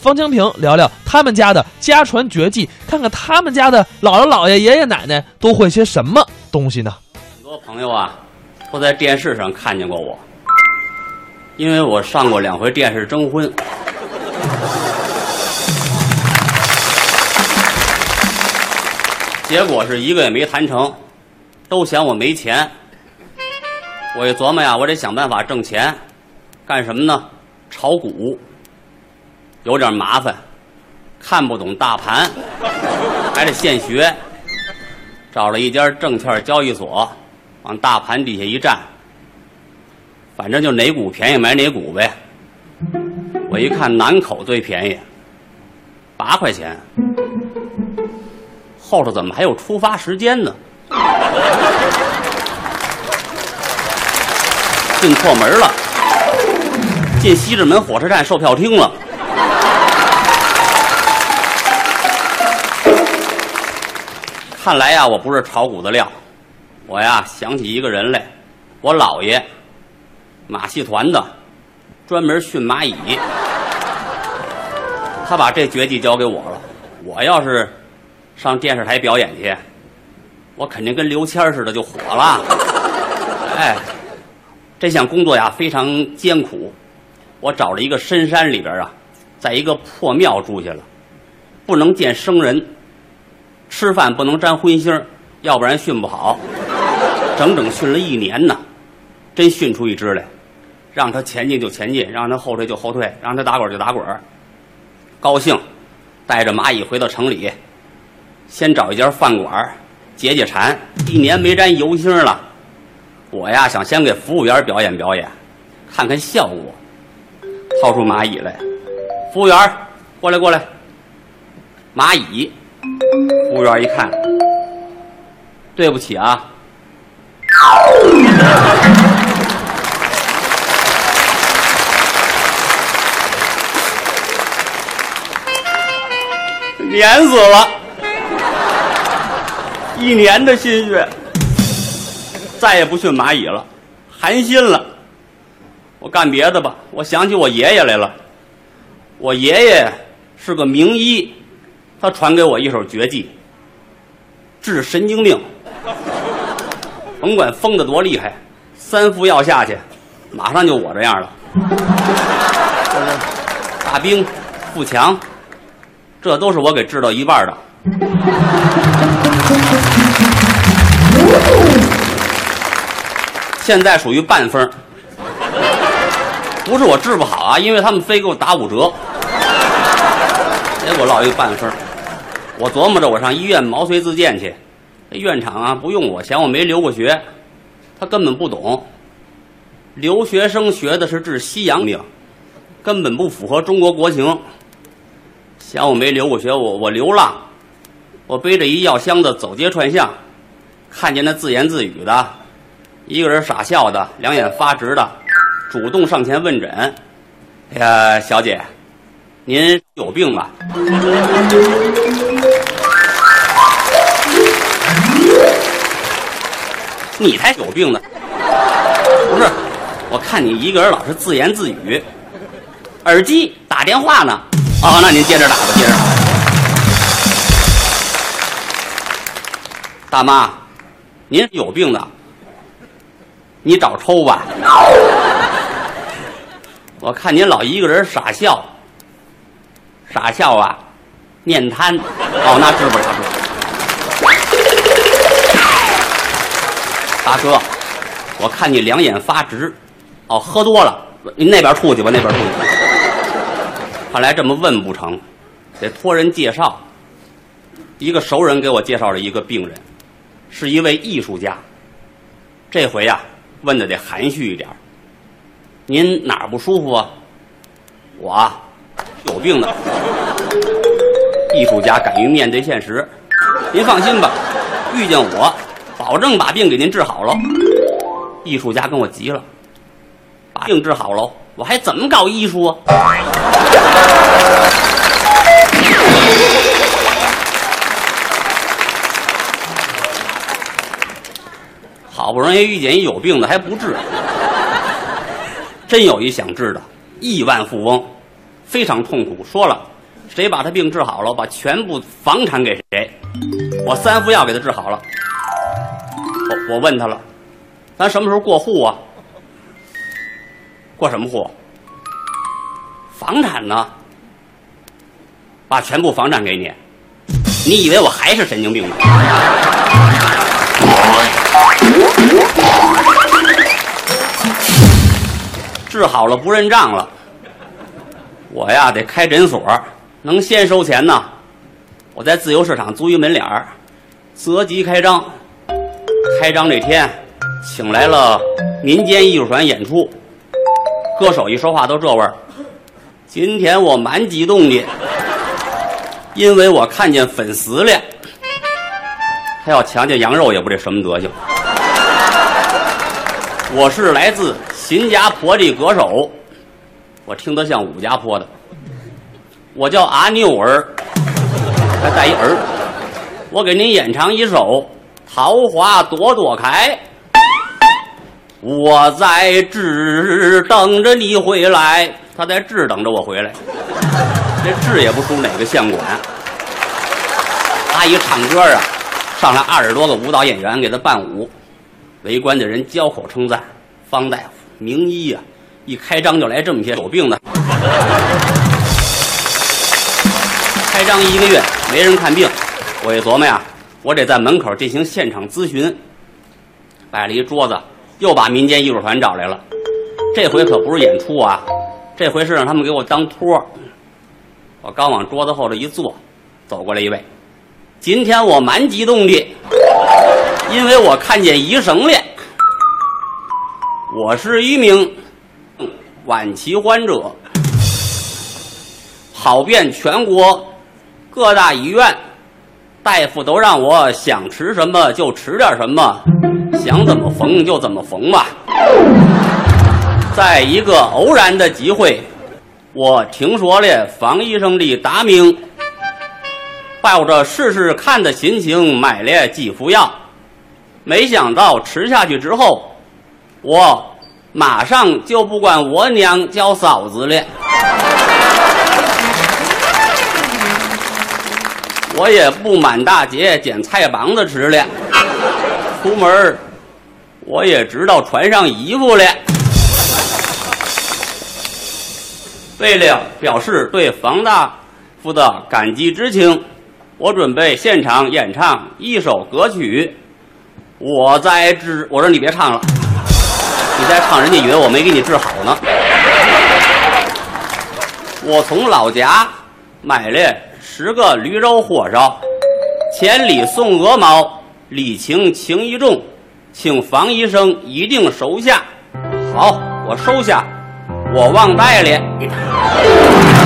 方清平聊聊他们家的家传绝技，看看他们家的姥姥姥爷、爷爷奶奶都会些什么东西呢？很多朋友啊，都在电视上看见过我，因为我上过两回电视征婚。结果是一个也没谈成，都嫌我没钱。我一琢磨呀，我得想办法挣钱，干什么呢？炒股，有点麻烦，看不懂大盘，还得现学。找了一家证券交易所，往大盘底下一站，反正就哪股便宜买哪股呗。我一看南口最便宜，八块钱。后头怎么还有出发时间呢？进错门了，进西直门火车站售票厅了。看来呀，我不是炒股的料。我呀想起一个人来，我姥爷，马戏团的，专门驯蚂蚁。他把这绝技交给我了。我要是上电视台表演去，我肯定跟刘谦似的就火了。哎，这项工作呀非常艰苦。我找了一个深山里边啊，在一个破庙住下了，不能见生人，吃饭不能沾荤腥要不然训不好。整整训了一年呢，真训出一只来，让他前进就前进，让他后退就后退，让他打滚就打滚。高兴，带着蚂蚁回到城里，先找一家饭馆解解馋。一年没沾油腥了，我呀想先给服务员表演表演，看看效果。掏出蚂蚁来，服务员过来过来。蚂蚁，服务员一看，对不起啊，碾死了，一年的心血，再也不驯蚂蚁了，寒心了。我干别的吧，我想起我爷爷来了。我爷爷是个名医，他传给我一手绝技，治神经病。甭管疯的多厉害，三副药下去，马上就我这样了。大兵、富强，这都是我给治到一半的。现在属于半分不是我治不好啊，因为他们非给我打五折，结果落一个半分我琢磨着我上医院毛遂自荐去，这院长啊不用我，嫌我没留过学，他根本不懂。留学生学的是治西洋病，根本不符合中国国情。嫌我没留过学，我我流浪，我背着一药箱子走街串巷，看见那自言自语的，一个人傻笑的，两眼发直的，主动上前问诊。哎呀，小姐，您有病吧？你才有病呢！不是，我看你一个人老是自言自语，耳机打电话呢。哦，那您接着打吧，接着打。大妈，您有病呢，你找抽吧。我看您老一个人傻笑，傻笑啊，面瘫。哦，那治不了，大哥，我看你两眼发直，哦，喝多了，您那边出去吧，那边出去。看来这么问不成，得托人介绍。一个熟人给我介绍了一个病人，是一位艺术家。这回呀，问的得含蓄一点您哪儿不舒服啊？我啊，有病呢。艺术家敢于面对现实，您放心吧，遇见我，保证把病给您治好了。艺术家跟我急了，把病治好了，我还怎么搞艺术啊？好不容易遇见一有病的还不治，真有一想治的，亿万富翁，非常痛苦，说了，谁把他病治好了，把全部房产给谁。我三副药给他治好了。我我问他了，咱什么时候过户啊？过什么户？房产呢？把全部房产给你。你以为我还是神经病吗？治好了不认账了，我呀得开诊所，能先收钱呢。我在自由市场租一门脸儿，择吉开张。开张这天，请来了民间艺术团演出，歌手一说话都这味儿。今天我蛮激动的。因为我看见粉丝了，他要强奸羊肉也不知什么德行。我是来自新加坡的歌手，我听得像武家坡的。我叫阿牛儿，还带一儿。我给您演唱一首《桃花朵朵开》，我在这等着你回来，他在这等着我回来。这痣也不输哪个相馆。他一唱歌啊，上来二十多个舞蹈演员给他伴舞，围观的人交口称赞。方大夫名医呀，一开张就来这么些有病的。开张一个月没人看病，我一琢磨呀，我得在门口进行现场咨询。摆了一桌子，又把民间艺术团找来了。这回可不是演出啊，这回是让他们给我当托。我刚往桌子后头一坐，走过来一位。今天我蛮激动的，因为我看见医生了。我是一名晚期患者，跑遍全国各大医院，大夫都让我想吃什么就吃点什么，想怎么缝就怎么缝吧。在一个偶然的机会。我听说了方医生的大名，抱着试试看的心情买了几副药，没想到吃下去之后，我马上就不管我娘叫嫂子了，我也不满大街捡菜帮子吃了，出门我也知道穿上衣服了。为了表示对方大夫的感激之情，我准备现场演唱一首歌曲。我在治，我说你别唱了，你再唱人家以为我没给你治好呢。我从老家买了十个驴肉火烧，千里送鹅毛，礼轻情意重，请房医生一定收下。好，我收下。我忘带了。